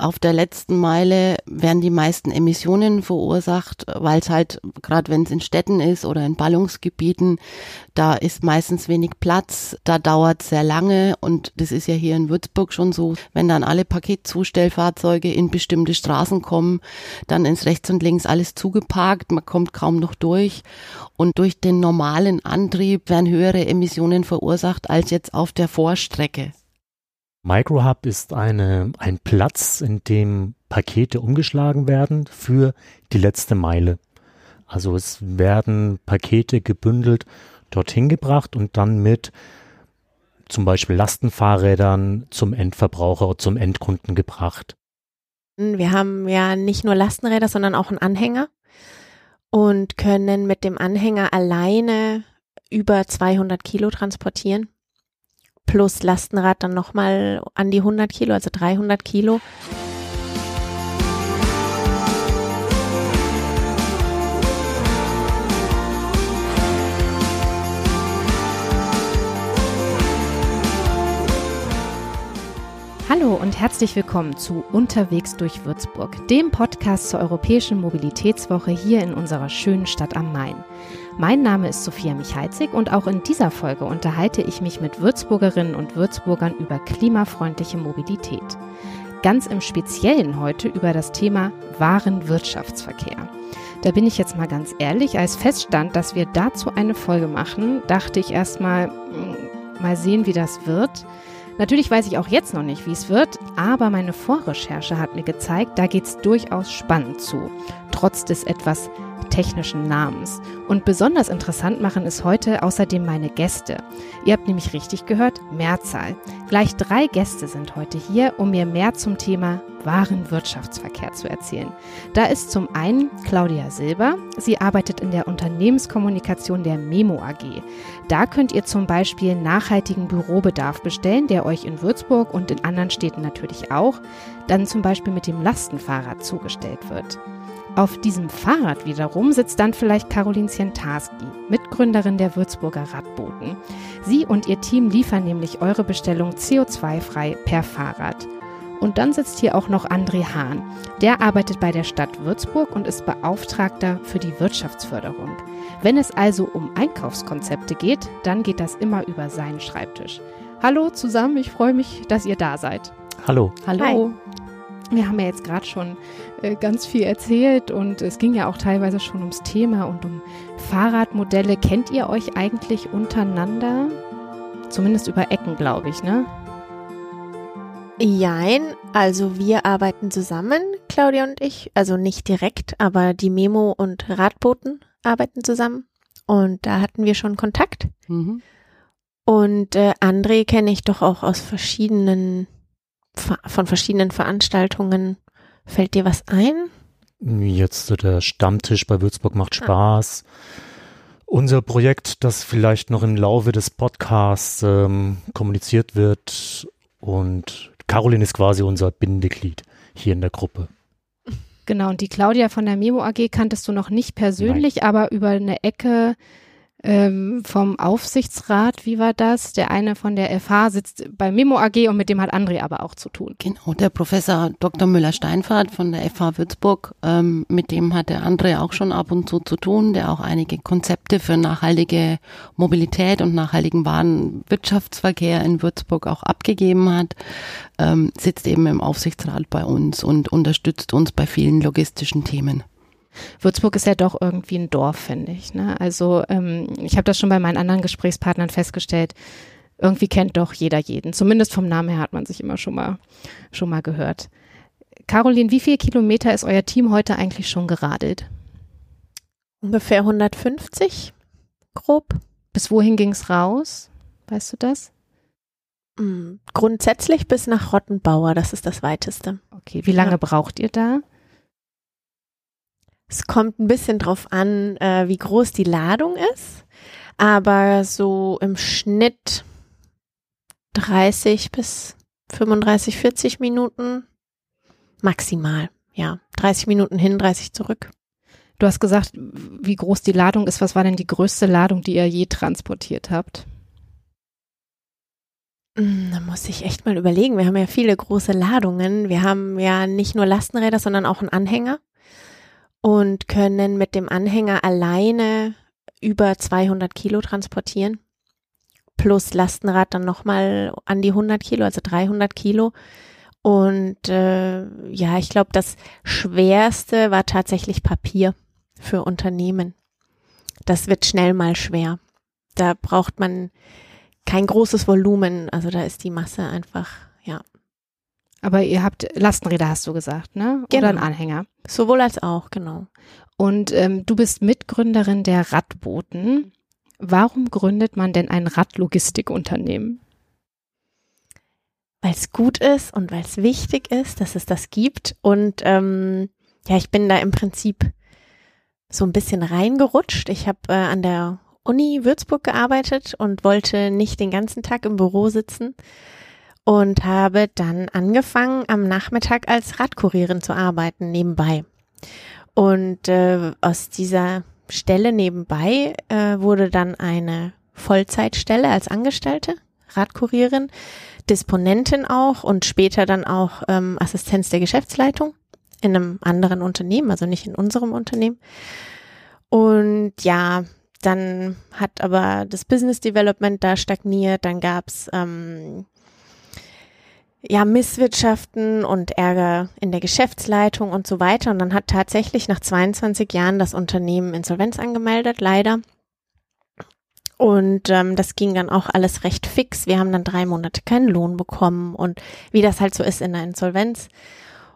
auf der letzten Meile werden die meisten Emissionen verursacht, weil es halt, gerade wenn es in Städten ist oder in Ballungsgebieten, da ist meistens wenig Platz, da dauert sehr lange und das ist ja hier in Würzburg schon so, wenn dann alle Paketzustellfahrzeuge in bestimmte Straßen kommen, dann ist rechts und links alles zugeparkt, man kommt kaum noch durch und durch den normalen Antrieb werden höhere Emissionen verursacht als jetzt auf der Vorstrecke. Microhub ist eine, ein Platz, in dem Pakete umgeschlagen werden für die letzte Meile. Also es werden Pakete gebündelt dorthin gebracht und dann mit zum Beispiel Lastenfahrrädern zum Endverbraucher oder zum Endkunden gebracht. Wir haben ja nicht nur Lastenräder, sondern auch einen Anhänger und können mit dem Anhänger alleine über 200 Kilo transportieren plus Lastenrad dann nochmal an die 100 Kilo, also 300 Kilo. Hallo und herzlich willkommen zu Unterwegs durch Würzburg, dem Podcast zur Europäischen Mobilitätswoche hier in unserer schönen Stadt am Main. Mein Name ist Sophia Michalzig und auch in dieser Folge unterhalte ich mich mit Würzburgerinnen und Würzburgern über klimafreundliche Mobilität. Ganz im Speziellen heute über das Thema Warenwirtschaftsverkehr. Da bin ich jetzt mal ganz ehrlich, als feststand, dass wir dazu eine Folge machen, dachte ich erstmal, hm, mal sehen, wie das wird. Natürlich weiß ich auch jetzt noch nicht, wie es wird, aber meine Vorrecherche hat mir gezeigt, da geht es durchaus spannend zu, trotz des etwas technischen Namens. Und besonders interessant machen es heute außerdem meine Gäste. Ihr habt nämlich richtig gehört, Mehrzahl. Gleich drei Gäste sind heute hier, um mir mehr zum Thema Warenwirtschaftsverkehr zu erzählen. Da ist zum einen Claudia Silber. Sie arbeitet in der Unternehmenskommunikation der Memo AG. Da könnt ihr zum Beispiel nachhaltigen Bürobedarf bestellen, der euch in Würzburg und in anderen Städten natürlich auch, dann zum Beispiel mit dem Lastenfahrrad zugestellt wird. Auf diesem Fahrrad wiederum sitzt dann vielleicht Caroline Zientarski, Mitgründerin der Würzburger Radboten. Sie und ihr Team liefern nämlich eure Bestellung CO2-frei per Fahrrad. Und dann sitzt hier auch noch André Hahn. Der arbeitet bei der Stadt Würzburg und ist Beauftragter für die Wirtschaftsförderung. Wenn es also um Einkaufskonzepte geht, dann geht das immer über seinen Schreibtisch. Hallo zusammen, ich freue mich, dass ihr da seid. Hallo. Hallo. Hi. Wir haben ja jetzt gerade schon äh, ganz viel erzählt und es ging ja auch teilweise schon ums Thema und um Fahrradmodelle. Kennt ihr euch eigentlich untereinander? Zumindest über Ecken, glaube ich, ne? Jein, also wir arbeiten zusammen, Claudia und ich, also nicht direkt, aber die Memo und Radboten arbeiten zusammen und da hatten wir schon Kontakt. Mhm. Und äh, André kenne ich doch auch aus verschiedenen, von verschiedenen Veranstaltungen. Fällt dir was ein? Jetzt der Stammtisch bei Würzburg macht ah. Spaß. Ah. Unser Projekt, das vielleicht noch im Laufe des Podcasts ähm, kommuniziert wird und Caroline ist quasi unser Bindeglied hier in der Gruppe. Genau, und die Claudia von der Memo AG kanntest du noch nicht persönlich, Nein. aber über eine Ecke ähm, vom Aufsichtsrat, wie war das? Der eine von der FH sitzt bei Memo AG und mit dem hat André aber auch zu tun. Genau, der Professor Dr. Müller-Steinfahrt von der FH Würzburg, ähm, mit dem hat der André auch schon ab und zu zu tun, der auch einige Konzepte für nachhaltige Mobilität und nachhaltigen Warenwirtschaftsverkehr in Würzburg auch abgegeben hat, ähm, sitzt eben im Aufsichtsrat bei uns und unterstützt uns bei vielen logistischen Themen. Würzburg ist ja doch irgendwie ein Dorf, finde ich. Ne? Also ähm, ich habe das schon bei meinen anderen Gesprächspartnern festgestellt. Irgendwie kennt doch jeder jeden. Zumindest vom Namen her hat man sich immer schon mal, schon mal gehört. Caroline, wie viele Kilometer ist euer Team heute eigentlich schon geradelt? Ungefähr 150, grob. Bis wohin ging es raus? Weißt du das? Mm, grundsätzlich bis nach Rottenbauer, das ist das weiteste. Okay, wie lange ja. braucht ihr da? Es kommt ein bisschen drauf an, äh, wie groß die Ladung ist, aber so im Schnitt 30 bis 35, 40 Minuten maximal. Ja, 30 Minuten hin, 30 zurück. Du hast gesagt, wie groß die Ladung ist. Was war denn die größte Ladung, die ihr je transportiert habt? Hm, da muss ich echt mal überlegen. Wir haben ja viele große Ladungen. Wir haben ja nicht nur Lastenräder, sondern auch einen Anhänger und können mit dem Anhänger alleine über 200 Kilo transportieren. Plus Lastenrad dann nochmal an die 100 Kilo, also 300 Kilo. Und äh, ja, ich glaube, das Schwerste war tatsächlich Papier für Unternehmen. Das wird schnell mal schwer. Da braucht man kein großes Volumen. Also da ist die Masse einfach, ja. Aber ihr habt Lastenräder, hast du gesagt, ne? Genau. Oder einen Anhänger. Sowohl als auch, genau. Und ähm, du bist Mitgründerin der Radboten. Warum gründet man denn ein Radlogistikunternehmen? Weil es gut ist und weil es wichtig ist, dass es das gibt. Und ähm, ja, ich bin da im Prinzip so ein bisschen reingerutscht. Ich habe äh, an der Uni Würzburg gearbeitet und wollte nicht den ganzen Tag im Büro sitzen und habe dann angefangen, am Nachmittag als Radkurierin zu arbeiten, nebenbei. Und äh, aus dieser Stelle nebenbei äh, wurde dann eine Vollzeitstelle als Angestellte, Radkurierin, Disponentin auch und später dann auch ähm, Assistenz der Geschäftsleitung in einem anderen Unternehmen, also nicht in unserem Unternehmen. Und ja, dann hat aber das Business Development da stagniert, dann gab's ähm, ja Misswirtschaften und Ärger in der Geschäftsleitung und so weiter. Und dann hat tatsächlich nach 22 Jahren das Unternehmen Insolvenz angemeldet, leider. Und ähm, das ging dann auch alles recht fix. Wir haben dann drei Monate keinen Lohn bekommen und wie das halt so ist in der Insolvenz.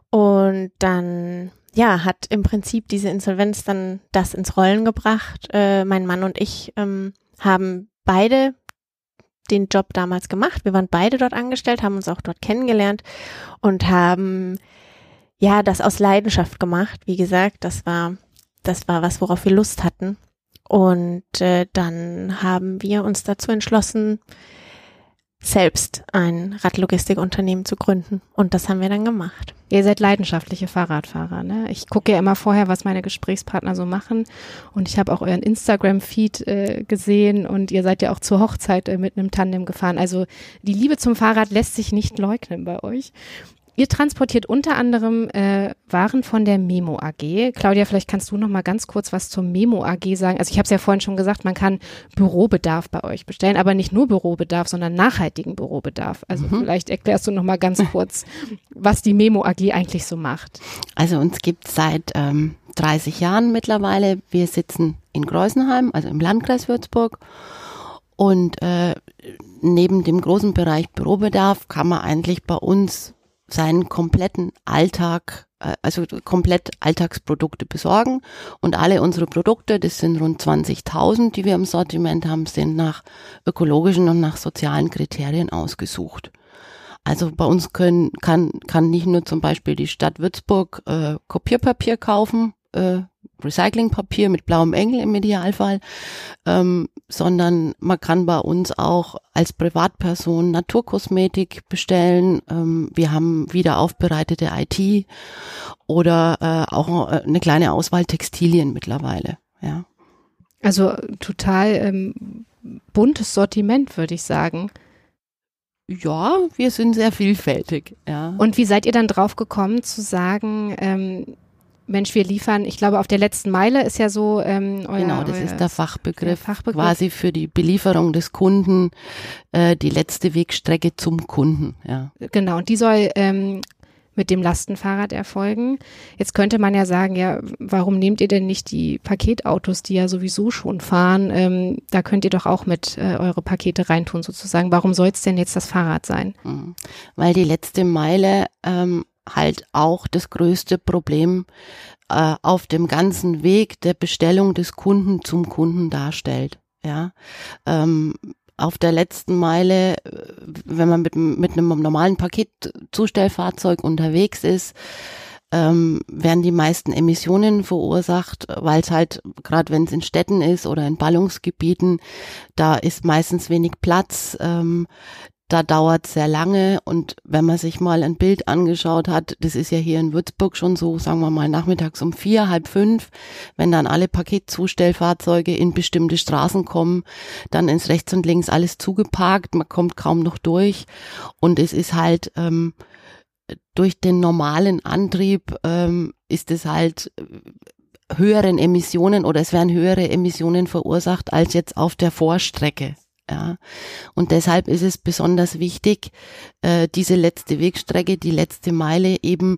Und dann ja, hat im Prinzip diese Insolvenz dann das ins Rollen gebracht. Äh, mein Mann und ich ähm, haben beide den Job damals gemacht. Wir waren beide dort angestellt, haben uns auch dort kennengelernt und haben ja das aus Leidenschaft gemacht. Wie gesagt, das war das war was, worauf wir Lust hatten. Und äh, dann haben wir uns dazu entschlossen, selbst ein Radlogistikunternehmen zu gründen. Und das haben wir dann gemacht. Ihr seid leidenschaftliche Fahrradfahrer, ne? Ich gucke ja immer vorher, was meine Gesprächspartner so machen. Und ich habe auch euren Instagram-Feed äh, gesehen und ihr seid ja auch zur Hochzeit äh, mit einem Tandem gefahren. Also die Liebe zum Fahrrad lässt sich nicht leugnen bei euch. Ihr transportiert unter anderem äh, Waren von der Memo AG. Claudia, vielleicht kannst du noch mal ganz kurz was zur Memo AG sagen. Also ich habe es ja vorhin schon gesagt, man kann Bürobedarf bei euch bestellen, aber nicht nur Bürobedarf, sondern nachhaltigen Bürobedarf. Also mhm. vielleicht erklärst du noch mal ganz kurz, was die Memo AG eigentlich so macht. Also uns gibt seit ähm, 30 Jahren mittlerweile. Wir sitzen in Greusenheim, also im Landkreis Würzburg. Und äh, neben dem großen Bereich Bürobedarf kann man eigentlich bei uns seinen kompletten Alltag, äh, also komplett Alltagsprodukte besorgen. Und alle unsere Produkte, das sind rund 20.000, die wir im Sortiment haben, sind nach ökologischen und nach sozialen Kriterien ausgesucht. Also bei uns können, kann, kann nicht nur zum Beispiel die Stadt Würzburg äh, Kopierpapier kaufen, äh, Recyclingpapier mit blauem Engel im Idealfall, ähm, sondern man kann bei uns auch als Privatperson Naturkosmetik bestellen. Ähm, wir haben wieder aufbereitete IT oder äh, auch äh, eine kleine Auswahl Textilien mittlerweile. Ja. Also total ähm, buntes Sortiment, würde ich sagen. Ja, wir sind sehr vielfältig. Ja. Und wie seid ihr dann drauf gekommen zu sagen, ähm, Mensch, wir liefern, ich glaube, auf der letzten Meile ist ja so. Ähm, euer, genau, das ist der Fachbegriff, der Fachbegriff, quasi für die Belieferung des Kunden, äh, die letzte Wegstrecke zum Kunden. Ja. Genau, und die soll ähm, mit dem Lastenfahrrad erfolgen. Jetzt könnte man ja sagen, ja, warum nehmt ihr denn nicht die Paketautos, die ja sowieso schon fahren? Ähm, da könnt ihr doch auch mit äh, eure Pakete reintun sozusagen. Warum soll es denn jetzt das Fahrrad sein? Mhm. Weil die letzte Meile ähm, halt auch das größte Problem äh, auf dem ganzen Weg der Bestellung des Kunden zum Kunden darstellt. Ja, ähm, auf der letzten Meile, äh, wenn man mit, mit einem normalen Paketzustellfahrzeug unterwegs ist, ähm, werden die meisten Emissionen verursacht, weil es halt, gerade wenn es in Städten ist oder in Ballungsgebieten, da ist meistens wenig Platz. Ähm, da dauert sehr lange und wenn man sich mal ein Bild angeschaut hat, das ist ja hier in Würzburg schon so, sagen wir mal nachmittags um vier, halb fünf, wenn dann alle Paketzustellfahrzeuge in bestimmte Straßen kommen, dann ist rechts und links alles zugeparkt, man kommt kaum noch durch und es ist halt ähm, durch den normalen Antrieb ähm, ist es halt äh, höheren Emissionen oder es werden höhere Emissionen verursacht als jetzt auf der Vorstrecke. Ja. Und deshalb ist es besonders wichtig, äh, diese letzte Wegstrecke, die letzte Meile eben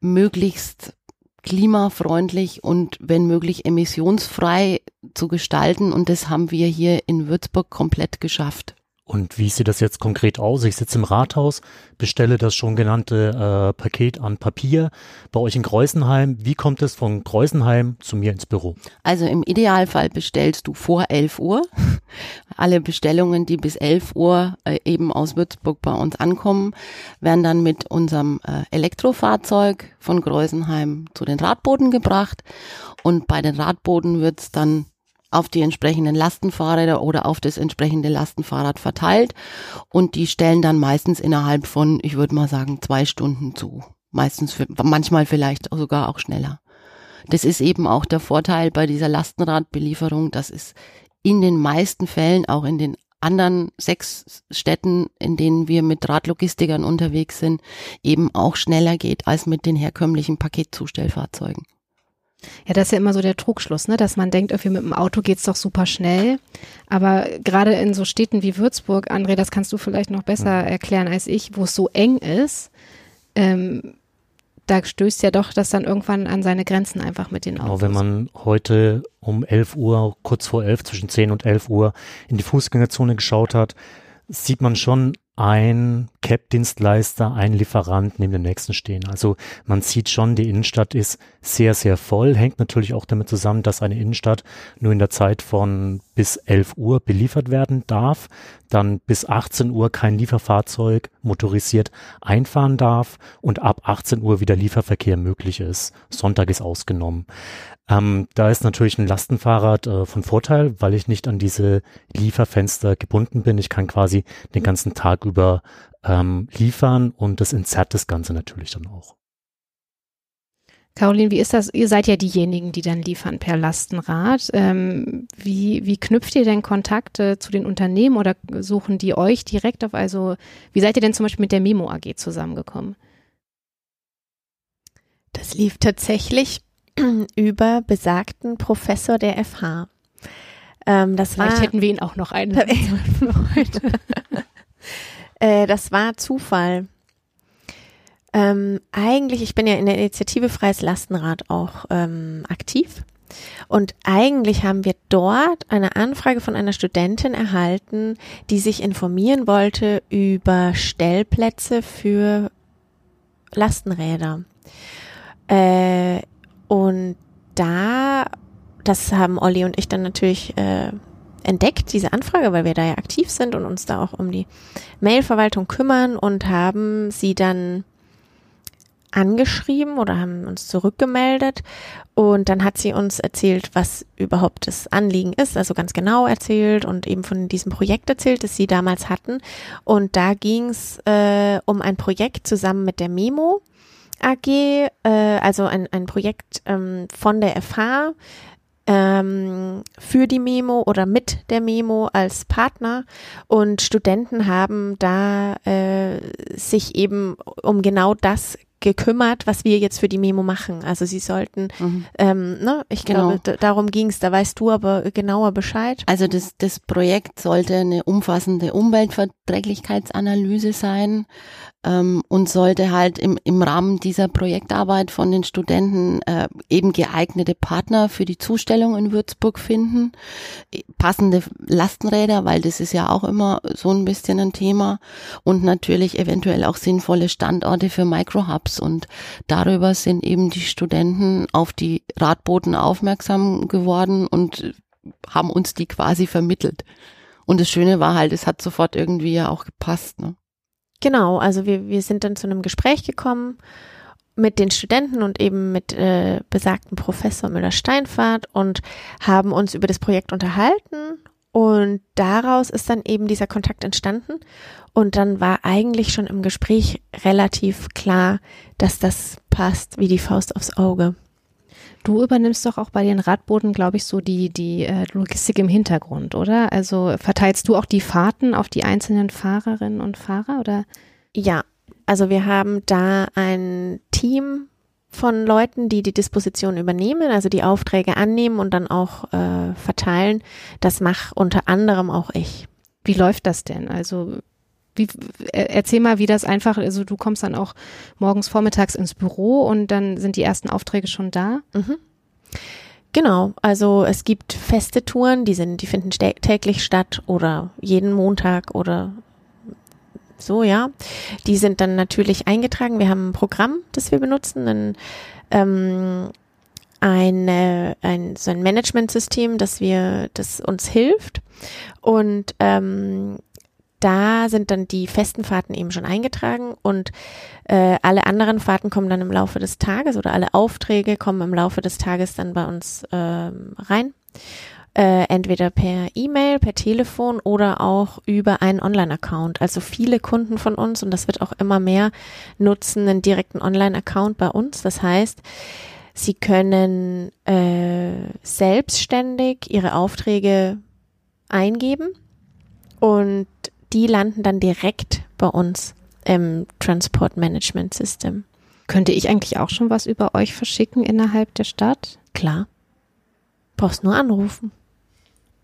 möglichst klimafreundlich und wenn möglich emissionsfrei zu gestalten. Und das haben wir hier in Würzburg komplett geschafft. Und wie sieht das jetzt konkret aus? Ich sitze im Rathaus, bestelle das schon genannte äh, Paket an Papier bei euch in Kreuzenheim. Wie kommt es von Kreuzenheim zu mir ins Büro? Also im Idealfall bestellst du vor 11 Uhr. Alle Bestellungen, die bis 11 Uhr äh, eben aus Würzburg bei uns ankommen, werden dann mit unserem äh, Elektrofahrzeug von Kreuzenheim zu den Radboden gebracht. Und bei den Radboden wird es dann auf die entsprechenden Lastenfahrräder oder auf das entsprechende Lastenfahrrad verteilt und die stellen dann meistens innerhalb von, ich würde mal sagen, zwei Stunden zu. Meistens, manchmal vielleicht sogar auch schneller. Das ist eben auch der Vorteil bei dieser Lastenradbelieferung, dass es in den meisten Fällen, auch in den anderen sechs Städten, in denen wir mit Radlogistikern unterwegs sind, eben auch schneller geht als mit den herkömmlichen Paketzustellfahrzeugen. Ja, das ist ja immer so der Trugschluss, ne? dass man denkt, irgendwie mit dem Auto geht's doch super schnell. Aber gerade in so Städten wie Würzburg, André, das kannst du vielleicht noch besser erklären als ich, wo es so eng ist, ähm, da stößt ja doch das dann irgendwann an seine Grenzen einfach mit den Autos. Genau, wenn man heute um 11 Uhr, kurz vor 11, zwischen 10 und 11 Uhr in die Fußgängerzone geschaut hat, sieht man schon ein CAP-Dienstleister, ein Lieferant neben dem nächsten stehen. Also man sieht schon, die Innenstadt ist sehr, sehr voll. Hängt natürlich auch damit zusammen, dass eine Innenstadt nur in der Zeit von bis 11 Uhr beliefert werden darf, dann bis 18 Uhr kein Lieferfahrzeug motorisiert einfahren darf und ab 18 Uhr wieder Lieferverkehr möglich ist. Sonntag ist ausgenommen. Ähm, da ist natürlich ein Lastenfahrrad äh, von Vorteil, weil ich nicht an diese Lieferfenster gebunden bin. Ich kann quasi den ganzen Tag über ähm, liefern und das entzerrt das Ganze natürlich dann auch. Caroline, wie ist das? Ihr seid ja diejenigen, die dann liefern per Lastenrad. Ähm, wie, wie knüpft ihr denn Kontakte zu den Unternehmen oder suchen die euch direkt auf? Also, wie seid ihr denn zum Beispiel mit der Memo AG zusammengekommen? Das lief tatsächlich über besagten Professor der FH. Ähm, das Vielleicht war, hätten wir ihn auch noch einen heute. äh, das war Zufall. Ähm, eigentlich, ich bin ja in der Initiative Freies Lastenrad auch ähm, aktiv. Und eigentlich haben wir dort eine Anfrage von einer Studentin erhalten, die sich informieren wollte über Stellplätze für Lastenräder. Äh, und da, das haben Olli und ich dann natürlich äh, entdeckt, diese Anfrage, weil wir da ja aktiv sind und uns da auch um die Mailverwaltung kümmern und haben sie dann angeschrieben oder haben uns zurückgemeldet und dann hat sie uns erzählt, was überhaupt das Anliegen ist, also ganz genau erzählt und eben von diesem Projekt erzählt, das sie damals hatten. Und da ging es äh, um ein Projekt zusammen mit der Memo AG, äh, also ein, ein Projekt ähm, von der FH ähm, für die Memo oder mit der Memo als Partner und Studenten haben da äh, sich eben um genau das gekümmert, was wir jetzt für die Memo machen. Also sie sollten, mhm. ähm, ne, ich genau. glaube, darum ging es, da weißt du aber genauer Bescheid. Also das, das Projekt sollte eine umfassende Umweltverträglichkeitsanalyse sein ähm, und sollte halt im, im Rahmen dieser Projektarbeit von den Studenten äh, eben geeignete Partner für die Zustellung in Würzburg finden, passende Lastenräder, weil das ist ja auch immer so ein bisschen ein Thema und natürlich eventuell auch sinnvolle Standorte für Microhubs und darüber sind eben die Studenten auf die Radboten aufmerksam geworden und haben uns die quasi vermittelt. Und das Schöne war halt, es hat sofort irgendwie ja auch gepasst. Ne? Genau, also wir, wir sind dann zu einem Gespräch gekommen mit den Studenten und eben mit äh, besagten Professor Müller-Steinfahrt und haben uns über das Projekt unterhalten Und daraus ist dann eben dieser Kontakt entstanden. Und dann war eigentlich schon im Gespräch relativ klar, dass das passt wie die Faust aufs Auge. Du übernimmst doch auch bei den Radbooten, glaube ich, so die, die äh, Logistik im Hintergrund, oder? Also verteilst du auch die Fahrten auf die einzelnen Fahrerinnen und Fahrer, oder? Ja, also wir haben da ein Team von Leuten, die die Disposition übernehmen, also die Aufträge annehmen und dann auch äh, verteilen. Das mache unter anderem auch ich. Wie läuft das denn? Also wie, erzähl mal, wie das einfach, also du kommst dann auch morgens vormittags ins Büro und dann sind die ersten Aufträge schon da? Mhm. Genau, also es gibt feste Touren, die sind, die finden täglich statt oder jeden Montag oder so, ja. Die sind dann natürlich eingetragen. Wir haben ein Programm, das wir benutzen, ein, ähm, eine, ein, so ein Managementsystem, das wir, das uns hilft. Und ähm, da sind dann die festen Fahrten eben schon eingetragen und äh, alle anderen Fahrten kommen dann im Laufe des Tages oder alle Aufträge kommen im Laufe des Tages dann bei uns äh, rein. Äh, entweder per E-Mail, per Telefon oder auch über einen Online-Account. Also viele Kunden von uns, und das wird auch immer mehr, nutzen einen direkten Online-Account bei uns. Das heißt, sie können äh, selbstständig ihre Aufträge eingeben und die landen dann direkt bei uns im Transport Management System. Könnte ich eigentlich auch schon was über euch verschicken innerhalb der Stadt? Klar. Brauchst nur anrufen.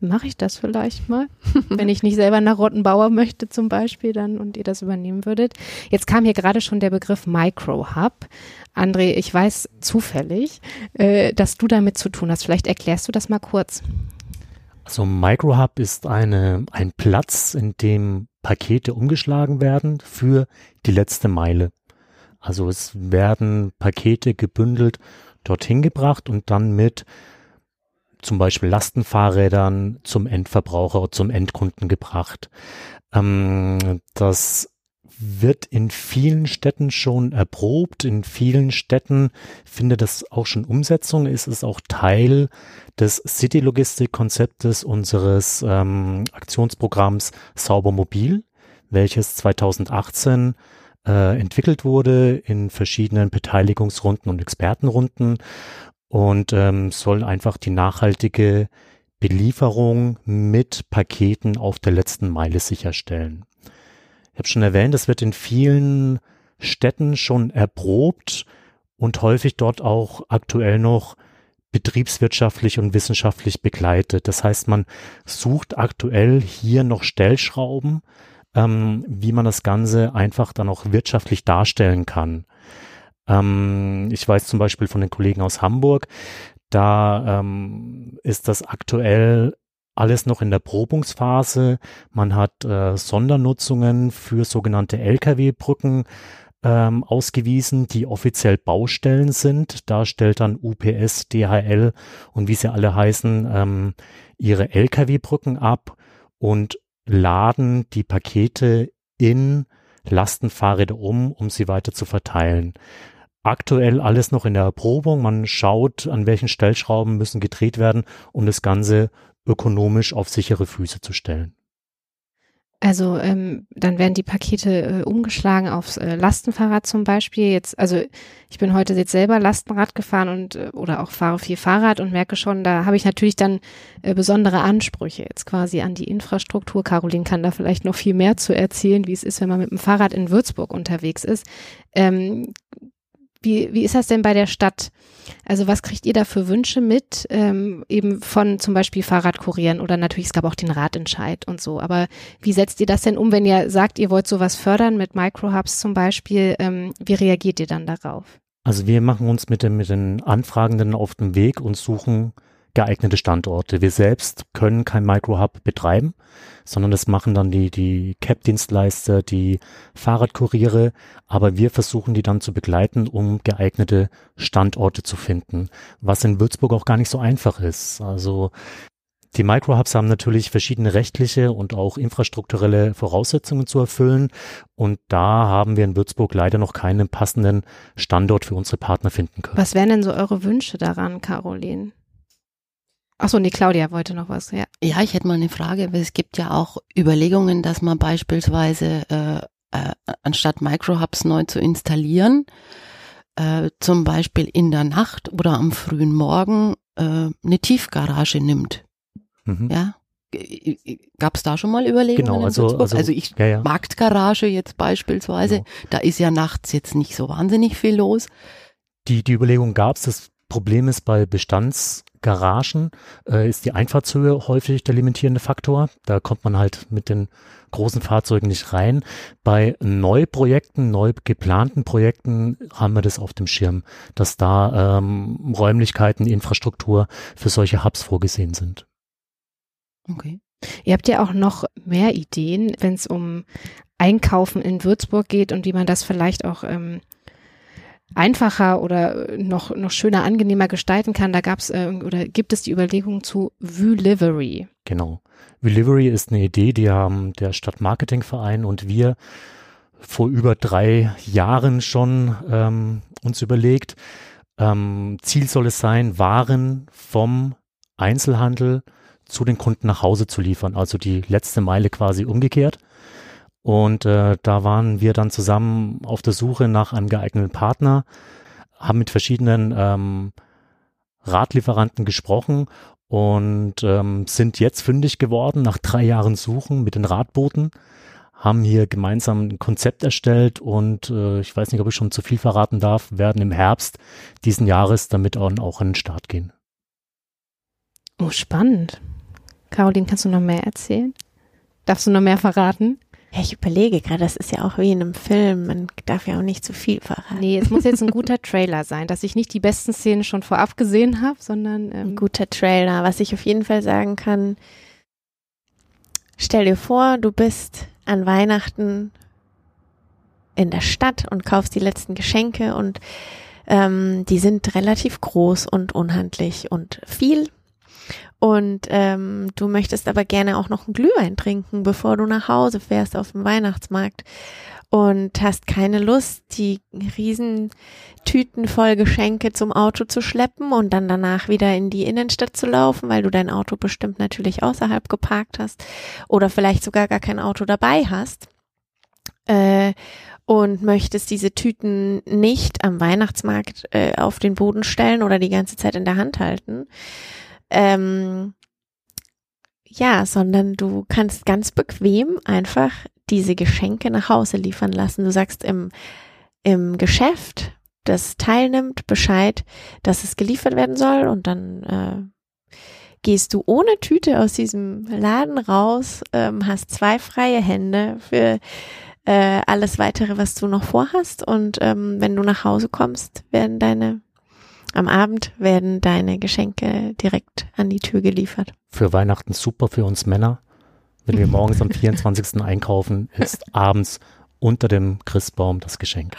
Mache ich das vielleicht mal, wenn ich nicht selber nach Rottenbauer möchte zum Beispiel dann und ihr das übernehmen würdet. Jetzt kam hier gerade schon der Begriff Micro Hub. André, ich weiß zufällig, äh, dass du damit zu tun hast. Vielleicht erklärst du das mal kurz. Also Microhub ist eine, ein Platz, in dem Pakete umgeschlagen werden für die letzte Meile. Also es werden Pakete gebündelt dorthin gebracht und dann mit zum Beispiel Lastenfahrrädern zum Endverbraucher, zum Endkunden gebracht. Ähm, das wird in vielen Städten schon erprobt. In vielen Städten findet das auch schon Umsetzung. Ist es auch Teil des City-Logistik-Konzeptes unseres ähm, Aktionsprogramms Saubermobil, welches 2018 äh, entwickelt wurde in verschiedenen Beteiligungsrunden und Expertenrunden und ähm, soll einfach die nachhaltige Belieferung mit Paketen auf der letzten Meile sicherstellen habe schon erwähnt, es wird in vielen Städten schon erprobt und häufig dort auch aktuell noch betriebswirtschaftlich und wissenschaftlich begleitet. Das heißt, man sucht aktuell hier noch Stellschrauben, ähm, wie man das Ganze einfach dann auch wirtschaftlich darstellen kann. Ähm, ich weiß zum Beispiel von den Kollegen aus Hamburg, da ähm, ist das aktuell alles noch in der Probungsphase. Man hat äh, Sondernutzungen für sogenannte Lkw-Brücken ähm, ausgewiesen, die offiziell Baustellen sind. Da stellt dann UPS, DHL und wie sie alle heißen, ähm, ihre Lkw-Brücken ab und laden die Pakete in Lastenfahrräder um, um sie weiter zu verteilen. Aktuell alles noch in der Erprobung. Man schaut, an welchen Stellschrauben müssen gedreht werden, um das Ganze ökonomisch auf sichere Füße zu stellen. Also ähm, dann werden die Pakete äh, umgeschlagen aufs äh, Lastenfahrrad zum Beispiel. Jetzt, also ich bin heute jetzt selber Lastenrad gefahren und äh, oder auch fahre viel Fahrrad und merke schon, da habe ich natürlich dann äh, besondere Ansprüche jetzt quasi an die Infrastruktur. Caroline kann da vielleicht noch viel mehr zu erzählen, wie es ist, wenn man mit dem Fahrrad in Würzburg unterwegs ist. Ähm, wie, wie ist das denn bei der Stadt? Also was kriegt ihr da für Wünsche mit, ähm, eben von zum Beispiel Fahrradkurieren oder natürlich, es gab auch den Radentscheid und so. Aber wie setzt ihr das denn um, wenn ihr sagt, ihr wollt sowas fördern mit Microhubs zum Beispiel? Ähm, wie reagiert ihr dann darauf? Also wir machen uns mit, den, mit den Anfragenden auf den Weg und suchen geeignete Standorte. Wir selbst können kein Microhub betreiben, sondern das machen dann die, die CAP-Dienstleister, die Fahrradkuriere, aber wir versuchen die dann zu begleiten, um geeignete Standorte zu finden, was in Würzburg auch gar nicht so einfach ist. Also die Microhubs haben natürlich verschiedene rechtliche und auch infrastrukturelle Voraussetzungen zu erfüllen. Und da haben wir in Würzburg leider noch keinen passenden Standort für unsere Partner finden können. Was wären denn so eure Wünsche daran, Caroline? Achso, nee, Claudia wollte noch was, ja. Ja, ich hätte mal eine Frage, weil es gibt ja auch Überlegungen, dass man beispielsweise äh, äh, anstatt Microhubs neu zu installieren, äh, zum Beispiel in der Nacht oder am frühen Morgen äh, eine Tiefgarage nimmt. Mhm. Ja. Gab es da schon mal Überlegungen? Genau, also, also, also, ich ja, ja. Marktgarage jetzt beispielsweise, genau. da ist ja nachts jetzt nicht so wahnsinnig viel los. Die, die Überlegung gab es, das Problem ist bei Bestandsgaragen, äh, ist die Einfahrtshöhe häufig der limitierende Faktor. Da kommt man halt mit den großen Fahrzeugen nicht rein. Bei Neuprojekten, neu geplanten Projekten haben wir das auf dem Schirm, dass da ähm, Räumlichkeiten, Infrastruktur für solche Hubs vorgesehen sind. Okay. Ihr habt ja auch noch mehr Ideen, wenn es um Einkaufen in Würzburg geht und wie man das vielleicht auch ähm, einfacher oder noch, noch schöner, angenehmer gestalten kann. Da gab es äh, oder gibt es die Überlegung zu Vulivery. Genau. Vulivery ist eine Idee, die haben der Stadtmarketingverein und wir vor über drei Jahren schon ähm, uns überlegt. Ähm, Ziel soll es sein, Waren vom Einzelhandel zu den Kunden nach Hause zu liefern, also die letzte Meile quasi umgekehrt. Und äh, da waren wir dann zusammen auf der Suche nach einem geeigneten Partner, haben mit verschiedenen ähm, Radlieferanten gesprochen und ähm, sind jetzt fündig geworden nach drei Jahren Suchen mit den Radbooten, haben hier gemeinsam ein Konzept erstellt und äh, ich weiß nicht, ob ich schon zu viel verraten darf, werden im Herbst diesen Jahres damit auch, an den Start gehen. Oh, spannend. Caroline, kannst du noch mehr erzählen? Darfst du noch mehr verraten? Ja, ich überlege gerade, das ist ja auch wie in einem Film, man darf ja auch nicht zu viel verraten. Nee, es muss jetzt ein guter Trailer sein, dass ich nicht die besten Szenen schon vorab gesehen habe, sondern ähm ein guter Trailer. Was ich auf jeden Fall sagen kann, stell dir vor, du bist an Weihnachten in der Stadt und kaufst die letzten Geschenke und ähm, die sind relativ groß und unhandlich und viel und ähm, du möchtest aber gerne auch noch einen Glühwein trinken, bevor du nach Hause fährst auf dem Weihnachtsmarkt und hast keine Lust, die riesen Tüten voll Geschenke zum Auto zu schleppen und dann danach wieder in die Innenstadt zu laufen, weil du dein Auto bestimmt natürlich außerhalb geparkt hast oder vielleicht sogar gar kein Auto dabei hast. Äh, und möchtest diese Tüten nicht am Weihnachtsmarkt äh, auf den Boden stellen oder die ganze Zeit in der Hand halten, ähm, ja, sondern du kannst ganz bequem einfach diese Geschenke nach Hause liefern lassen. Du sagst im, im Geschäft, das teilnimmt, Bescheid, dass es geliefert werden soll und dann äh, gehst du ohne Tüte aus diesem Laden raus, ähm, hast zwei freie Hände für äh, alles weitere, was du noch vorhast und ähm, wenn du nach Hause kommst, werden deine am Abend werden deine Geschenke direkt an die Tür geliefert. Für Weihnachten super für uns Männer. Wenn wir morgens am 24. einkaufen, ist abends unter dem Christbaum das Geschenk.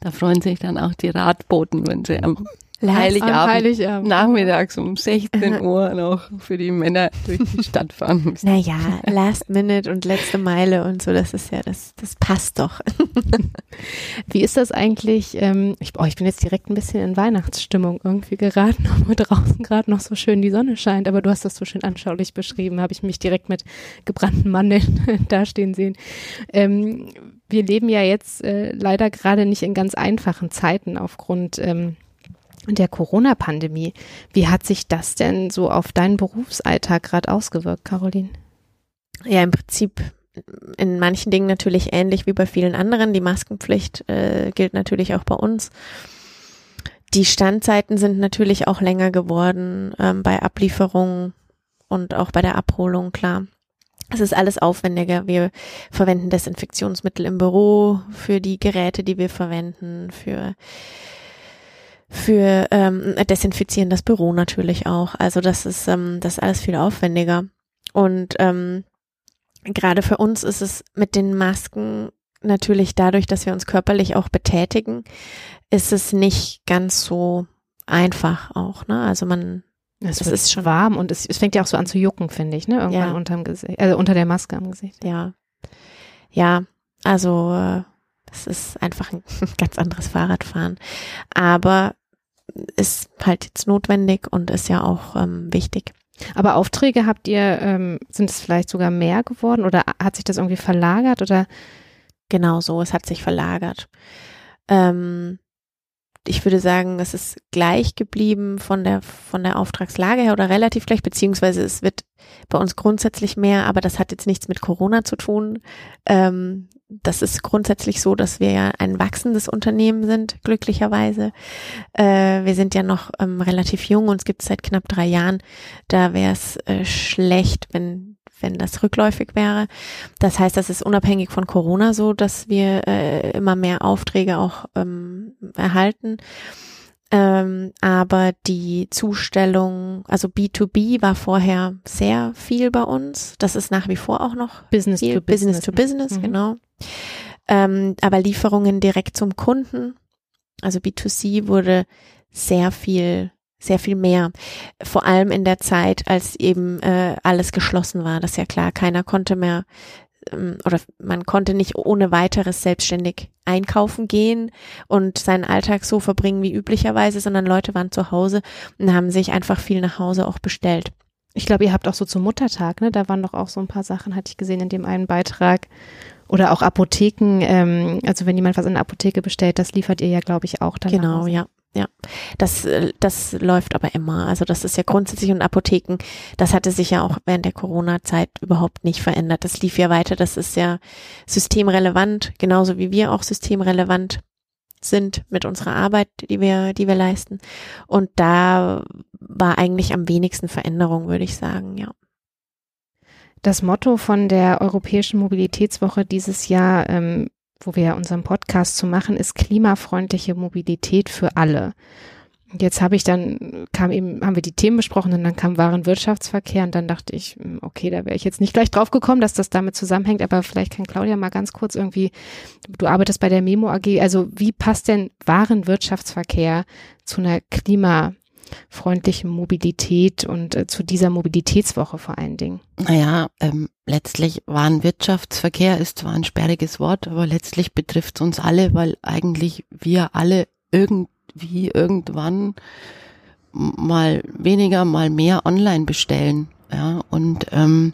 Da freuen sich dann auch die Radboten, wenn sie am Heiligabend, Heiligabend, nachmittags um 16 Uhr noch für die Männer durch die Stadt fahren müssen. Naja, Last Minute und letzte Meile und so, das ist ja, das, das passt doch. Wie ist das eigentlich? Ähm, ich, oh, ich bin jetzt direkt ein bisschen in Weihnachtsstimmung irgendwie geraten, obwohl draußen gerade noch so schön die Sonne scheint, aber du hast das so schön anschaulich beschrieben, habe ich mich direkt mit gebrannten Mandeln dastehen sehen. Ähm, wir leben ja jetzt äh, leider gerade nicht in ganz einfachen Zeiten aufgrund ähm, der Corona-Pandemie. Wie hat sich das denn so auf deinen Berufsalltag gerade ausgewirkt, Caroline? Ja, im Prinzip in manchen Dingen natürlich ähnlich wie bei vielen anderen. Die Maskenpflicht äh, gilt natürlich auch bei uns. Die Standzeiten sind natürlich auch länger geworden ähm, bei Ablieferungen und auch bei der Abholung, klar. Es ist alles aufwendiger. Wir verwenden Desinfektionsmittel im Büro für die Geräte, die wir verwenden, für für ähm, desinfizieren das Büro natürlich auch. Also das ist ähm, das ist alles viel aufwendiger. Und ähm, gerade für uns ist es mit den Masken natürlich dadurch, dass wir uns körperlich auch betätigen, ist es nicht ganz so einfach auch. Ne? Also man es, es ist schon warm und es, es, fängt ja auch so an zu jucken, finde ich, ne? Irgendwann ja. unterm Gesicht, also unter der Maske am Gesicht. Ja. Ja, also äh, es ist einfach ein ganz anderes Fahrradfahren. Aber ist halt jetzt notwendig und ist ja auch ähm, wichtig. Aber Aufträge habt ihr, ähm, sind es vielleicht sogar mehr geworden oder hat sich das irgendwie verlagert oder? Genau so, es hat sich verlagert. Ähm, ich würde sagen, es ist gleich geblieben von der, von der Auftragslage her oder relativ gleich, beziehungsweise es wird bei uns grundsätzlich mehr, aber das hat jetzt nichts mit Corona zu tun. Ähm, das ist grundsätzlich so, dass wir ja ein wachsendes Unternehmen sind, glücklicherweise. Äh, wir sind ja noch ähm, relativ jung, gibt es seit knapp drei Jahren. Da wäre es äh, schlecht, wenn wenn das rückläufig wäre. Das heißt, das ist unabhängig von Corona so, dass wir äh, immer mehr Aufträge auch ähm, erhalten. Ähm, aber die Zustellung, also B2B war vorher sehr viel bei uns. Das ist nach wie vor auch noch Business viel, to Business. Business to Business, mhm. genau. Ähm, aber Lieferungen direkt zum Kunden, also B2C wurde sehr viel sehr viel mehr. Vor allem in der Zeit, als eben äh, alles geschlossen war. Das ist ja klar, keiner konnte mehr oder man konnte nicht ohne weiteres selbstständig einkaufen gehen und seinen Alltag so verbringen wie üblicherweise, sondern Leute waren zu Hause und haben sich einfach viel nach Hause auch bestellt. Ich glaube, ihr habt auch so zum Muttertag, ne? Da waren doch auch so ein paar Sachen, hatte ich gesehen in dem einen Beitrag. Oder auch Apotheken, ähm, also wenn jemand was in der Apotheke bestellt, das liefert ihr ja, glaube ich, auch dann. Genau, ja. Ja, das, äh, das läuft aber immer. Also das ist ja grundsätzlich und Apotheken, das hatte sich ja auch während der Corona-Zeit überhaupt nicht verändert. Das lief ja weiter. Das ist ja systemrelevant, genauso wie wir auch systemrelevant sind mit unserer Arbeit, die wir, die wir leisten. Und da war eigentlich am wenigsten Veränderung, würde ich sagen, ja. Das Motto von der Europäischen Mobilitätswoche dieses Jahr ähm, wo wir unseren Podcast zu machen, ist klimafreundliche Mobilität für alle. Jetzt habe ich dann, kam eben, haben wir die Themen besprochen und dann kam Warenwirtschaftsverkehr und dann dachte ich, hm, okay, da wäre ich jetzt nicht gleich drauf gekommen, dass das damit zusammenhängt, aber vielleicht kann Claudia mal ganz kurz irgendwie, du arbeitest bei der Memo AG, also wie passt denn Warenwirtschaftsverkehr zu einer Klima, freundlichen Mobilität und äh, zu dieser Mobilitätswoche vor allen Dingen? Naja, ähm, letztlich Warenwirtschaftsverkehr ist zwar ein sperriges Wort, aber letztlich betrifft es uns alle, weil eigentlich wir alle irgendwie irgendwann mal weniger, mal mehr online bestellen. Ja, und ähm,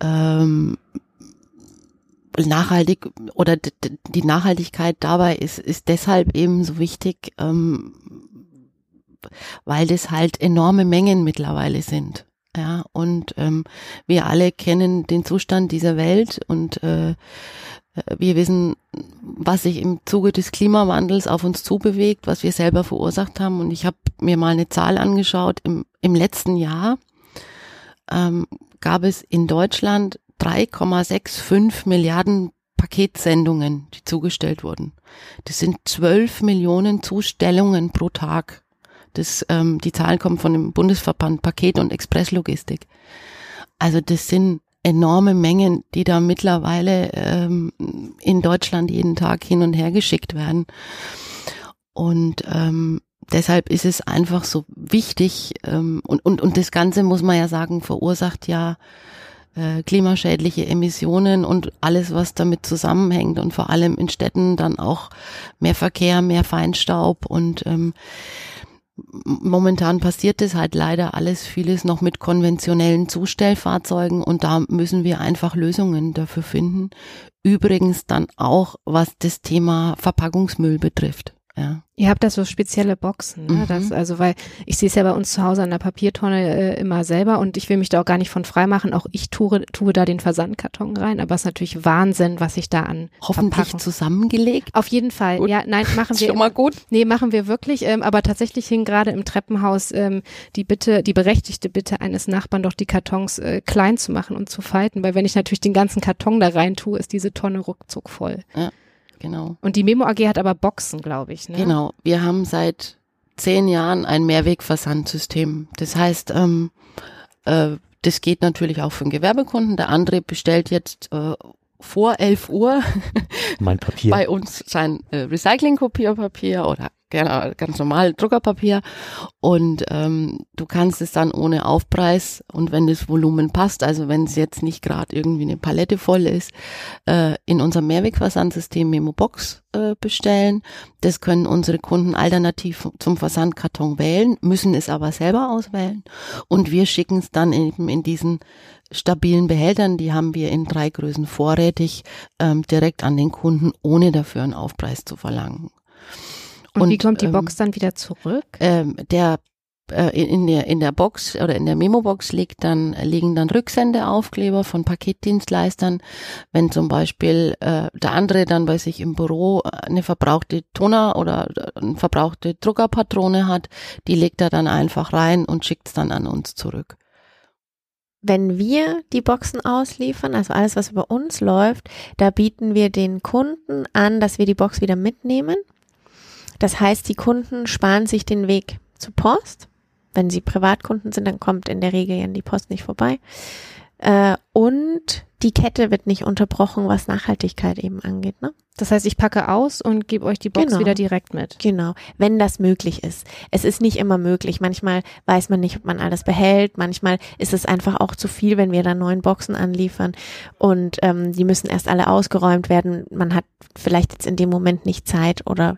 ähm, nachhaltig oder die Nachhaltigkeit dabei ist, ist deshalb eben so wichtig, ähm, weil das halt enorme Mengen mittlerweile sind. Ja, und ähm, wir alle kennen den Zustand dieser Welt und äh, wir wissen, was sich im Zuge des Klimawandels auf uns zubewegt, was wir selber verursacht haben. Und ich habe mir mal eine Zahl angeschaut. Im, im letzten Jahr ähm, gab es in Deutschland 3,65 Milliarden Paketsendungen, die zugestellt wurden. Das sind 12 Millionen Zustellungen pro Tag. Das, ähm, die Zahlen kommen von dem Bundesverband Paket- und Expresslogistik. Also das sind enorme Mengen, die da mittlerweile ähm, in Deutschland jeden Tag hin und her geschickt werden. Und ähm, deshalb ist es einfach so wichtig ähm, und, und, und das Ganze muss man ja sagen, verursacht ja äh, klimaschädliche Emissionen und alles, was damit zusammenhängt und vor allem in Städten dann auch mehr Verkehr, mehr Feinstaub und ähm, momentan passiert es halt leider alles vieles noch mit konventionellen Zustellfahrzeugen und da müssen wir einfach Lösungen dafür finden. Übrigens dann auch, was das Thema Verpackungsmüll betrifft. Ja. Ihr habt da so spezielle Boxen, ne? Mhm. Das, also weil ich sehe es ja bei uns zu Hause an der Papiertonne äh, immer selber und ich will mich da auch gar nicht von frei machen. Auch ich tue, tue da den Versandkarton rein, aber es ist natürlich Wahnsinn, was ich da an hoffentlich Verpackung. zusammengelegt. Auf jeden Fall. Gut. Ja, nein, machen wir schon mal gut. Nee, machen wir wirklich. Ähm, aber tatsächlich hing gerade im Treppenhaus ähm, die Bitte, die berechtigte Bitte eines Nachbarn, doch die Kartons äh, klein zu machen und zu falten, weil wenn ich natürlich den ganzen Karton da rein tue, ist diese Tonne ruckzuck voll. Ja genau. Und die Memo AG hat aber Boxen, glaube ich. Ne? Genau. Wir haben seit zehn Jahren ein Mehrwegversandsystem. Das heißt, ähm, äh, das geht natürlich auch für einen Gewerbekunden. Der andere bestellt jetzt äh, vor 11 Uhr mein Papier bei uns sein äh, Recycling-Kopierpapier oder genau, ganz normal Druckerpapier und ähm, du kannst es dann ohne Aufpreis und wenn das Volumen passt, also wenn es jetzt nicht gerade irgendwie eine Palette voll ist, äh, in unserem Mehrwegversandsystem Memo Box äh, bestellen. Das können unsere Kunden alternativ zum Versandkarton wählen, müssen es aber selber auswählen und wir schicken es dann eben in diesen stabilen Behältern, die haben wir in drei Größen vorrätig, ähm, direkt an den Kunden, ohne dafür einen Aufpreis zu verlangen. Und, und wie kommt die ähm, Box dann wieder zurück? Ähm, der äh, in der in der Box oder in der Memo-Box liegt dann liegen dann Rücksendeaufkleber von Paketdienstleistern. Wenn zum Beispiel äh, der andere dann bei sich im Büro eine verbrauchte Toner oder eine verbrauchte Druckerpatrone hat, die legt er dann einfach rein und schickt es dann an uns zurück wenn wir die Boxen ausliefern, also alles, was über uns läuft, da bieten wir den Kunden an, dass wir die Box wieder mitnehmen. Das heißt, die Kunden sparen sich den Weg zur Post. Wenn sie Privatkunden sind, dann kommt in der Regel ja die Post nicht vorbei. Äh, und die Kette wird nicht unterbrochen, was Nachhaltigkeit eben angeht. Ne? Das heißt, ich packe aus und gebe euch die Box genau. wieder direkt mit. Genau, wenn das möglich ist. Es ist nicht immer möglich. Manchmal weiß man nicht, ob man alles behält. Manchmal ist es einfach auch zu viel, wenn wir dann neuen Boxen anliefern und ähm, die müssen erst alle ausgeräumt werden. Man hat vielleicht jetzt in dem Moment nicht Zeit oder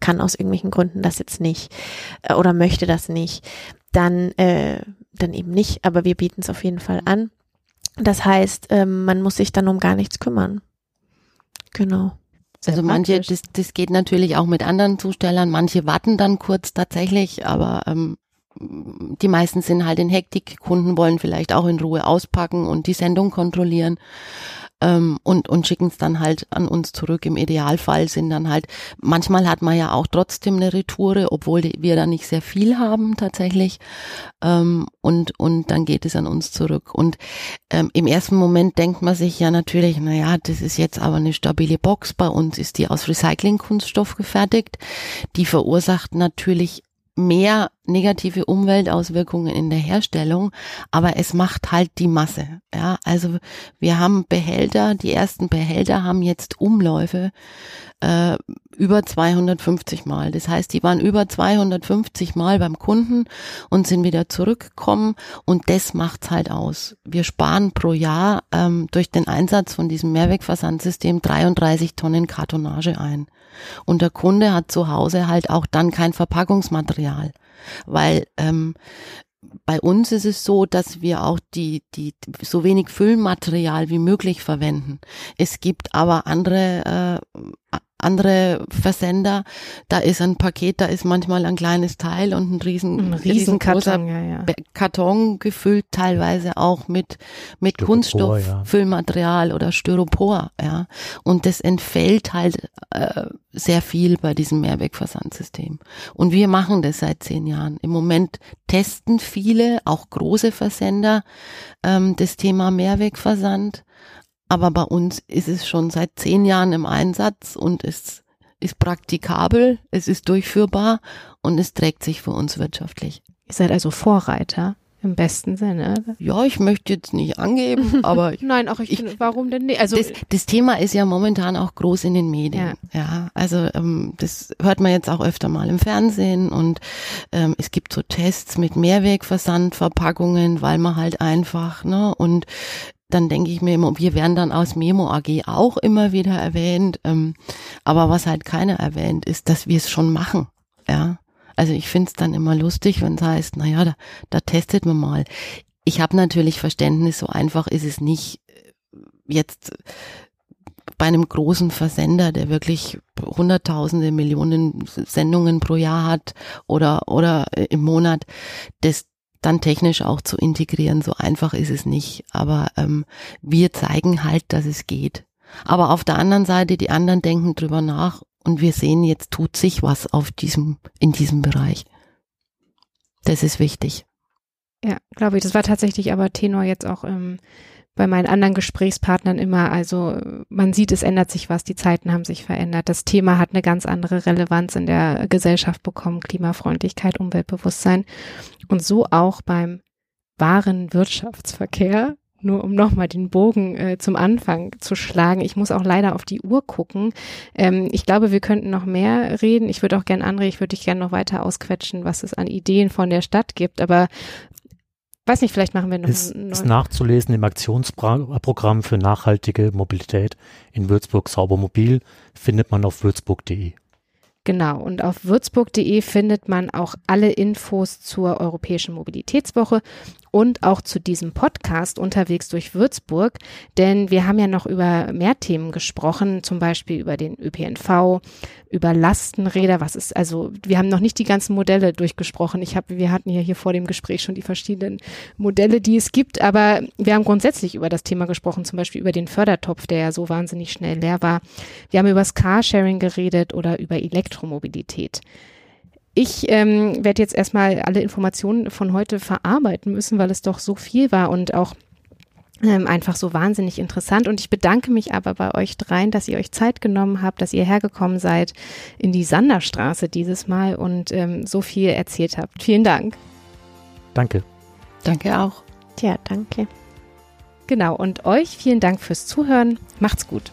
kann aus irgendwelchen Gründen das jetzt nicht äh, oder möchte das nicht. Dann, äh, dann eben nicht. Aber wir bieten es auf jeden Fall an. Das heißt, ähm, man muss sich dann um gar nichts kümmern. Genau. Sehr also manche, das, das geht natürlich auch mit anderen Zustellern, manche warten dann kurz tatsächlich, aber ähm, die meisten sind halt in Hektik, Kunden wollen vielleicht auch in Ruhe auspacken und die Sendung kontrollieren ähm, und, und schicken es dann halt an uns zurück. Im Idealfall sind dann halt, manchmal hat man ja auch trotzdem eine Retoure, obwohl wir da nicht sehr viel haben tatsächlich. Ähm, und, und dann geht es an uns zurück. Und ähm, im ersten Moment denkt man sich ja natürlich, na ja, das ist jetzt aber eine stabile Box. Bei uns ist die aus Recyclingkunststoff gefertigt. Die verursacht natürlich mehr negative Umweltauswirkungen in der Herstellung, aber es macht halt die Masse. Ja, also wir haben Behälter, die ersten Behälter haben jetzt Umläufe äh, über 250 Mal. Das heißt, die waren über 250 Mal beim Kunden und sind wieder zurückgekommen und das macht's halt aus. Wir sparen pro Jahr ähm, durch den Einsatz von diesem Mehrwegversandsystem 33 Tonnen Kartonage ein. Und der Kunde hat zu Hause halt auch dann kein Verpackungsmaterial, weil ähm, bei uns ist es so, dass wir auch die, die so wenig Füllmaterial wie möglich verwenden. Es gibt aber andere äh, andere Versender, da ist ein Paket, da ist manchmal ein kleines Teil und ein riesen, ein riesengroßer Karton, ja, ja. Karton gefüllt, teilweise auch mit, mit Kunststoff, ja. Füllmaterial oder Styropor, ja. Und das entfällt halt äh, sehr viel bei diesem Mehrwegversandsystem. Und wir machen das seit zehn Jahren. Im Moment testen viele, auch große Versender, ähm, das Thema Mehrwegversand aber bei uns ist es schon seit zehn Jahren im Einsatz und es ist praktikabel, es ist durchführbar und es trägt sich für uns wirtschaftlich. Ihr seid also Vorreiter im besten Sinne. Ja, ich möchte jetzt nicht angeben, aber nein, auch ich, ich warum denn nicht? Also das, das, Thema ist ja momentan auch groß in den Medien. Ja, ja also ähm, das hört man jetzt auch öfter mal im Fernsehen und ähm, es gibt so Tests mit Mehrwegversandverpackungen, weil man halt einfach ne und dann denke ich mir immer, wir werden dann aus Memo AG auch immer wieder erwähnt. Ähm, aber was halt keiner erwähnt, ist, dass wir es schon machen. Ja. Also ich finde es dann immer lustig, wenn es heißt, naja, da, da testet man mal. Ich habe natürlich Verständnis, so einfach ist es nicht äh, jetzt bei einem großen Versender, der wirklich hunderttausende Millionen Sendungen pro Jahr hat oder oder äh, im Monat, das dann technisch auch zu integrieren. So einfach ist es nicht. Aber ähm, wir zeigen halt, dass es geht. Aber auf der anderen Seite, die anderen denken drüber nach und wir sehen, jetzt tut sich was auf diesem, in diesem Bereich. Das ist wichtig. Ja, glaube ich. Das war tatsächlich aber Tenor jetzt auch im bei meinen anderen Gesprächspartnern immer, also man sieht, es ändert sich was, die Zeiten haben sich verändert. Das Thema hat eine ganz andere Relevanz in der Gesellschaft bekommen, Klimafreundlichkeit, Umweltbewusstsein. Und so auch beim wahren Wirtschaftsverkehr nur um nochmal den Bogen äh, zum Anfang zu schlagen. Ich muss auch leider auf die Uhr gucken. Ähm, ich glaube, wir könnten noch mehr reden. Ich würde auch gern, André, ich würde dich gerne noch weiter ausquetschen, was es an Ideen von der Stadt gibt. Aber weiß nicht, vielleicht machen wir noch ist, ist nachzulesen im Aktionsprogramm für nachhaltige Mobilität in Würzburg Saubermobil findet man auf würzburg.de. Genau, und auf würzburg.de findet man auch alle Infos zur Europäischen Mobilitätswoche und auch zu diesem Podcast unterwegs durch Würzburg, denn wir haben ja noch über mehr Themen gesprochen, zum Beispiel über den ÖPNV, über Lastenräder, was ist, also wir haben noch nicht die ganzen Modelle durchgesprochen. Ich habe, wir hatten ja hier vor dem Gespräch schon die verschiedenen Modelle, die es gibt, aber wir haben grundsätzlich über das Thema gesprochen, zum Beispiel über den Fördertopf, der ja so wahnsinnig schnell leer war. Wir haben über das Carsharing geredet oder über Elektromobilität. Ich ähm, werde jetzt erstmal alle Informationen von heute verarbeiten müssen, weil es doch so viel war und auch ähm, einfach so wahnsinnig interessant. Und ich bedanke mich aber bei euch dreien, dass ihr euch Zeit genommen habt, dass ihr hergekommen seid in die Sanderstraße dieses Mal und ähm, so viel erzählt habt. Vielen Dank. Danke. Danke auch. Tja, danke. Genau, und euch vielen Dank fürs Zuhören. Macht's gut.